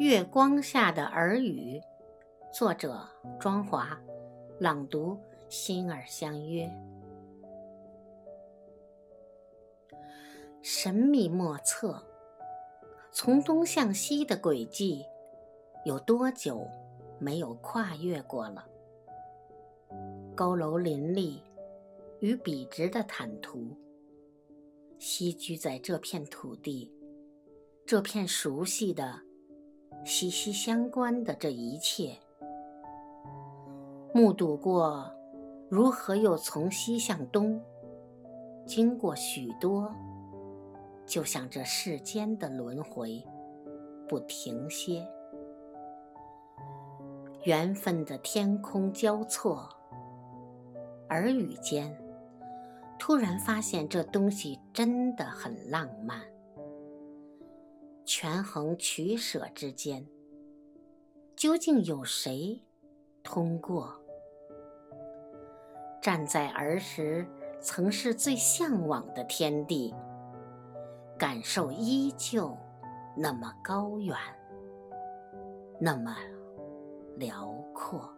月光下的耳语，作者庄华，朗读心儿相约。神秘莫测，从东向西的轨迹，有多久没有跨越过了？高楼林立与笔直的坦途，栖居在这片土地，这片熟悉的、息息相关的这一切，目睹过如何又从西向东，经过许多，就像这世间的轮回，不停歇，缘分的天空交错。耳语间，突然发现这东西真的很浪漫。权衡取舍之间，究竟有谁通过？站在儿时曾是最向往的天地，感受依旧那么高远，那么辽阔。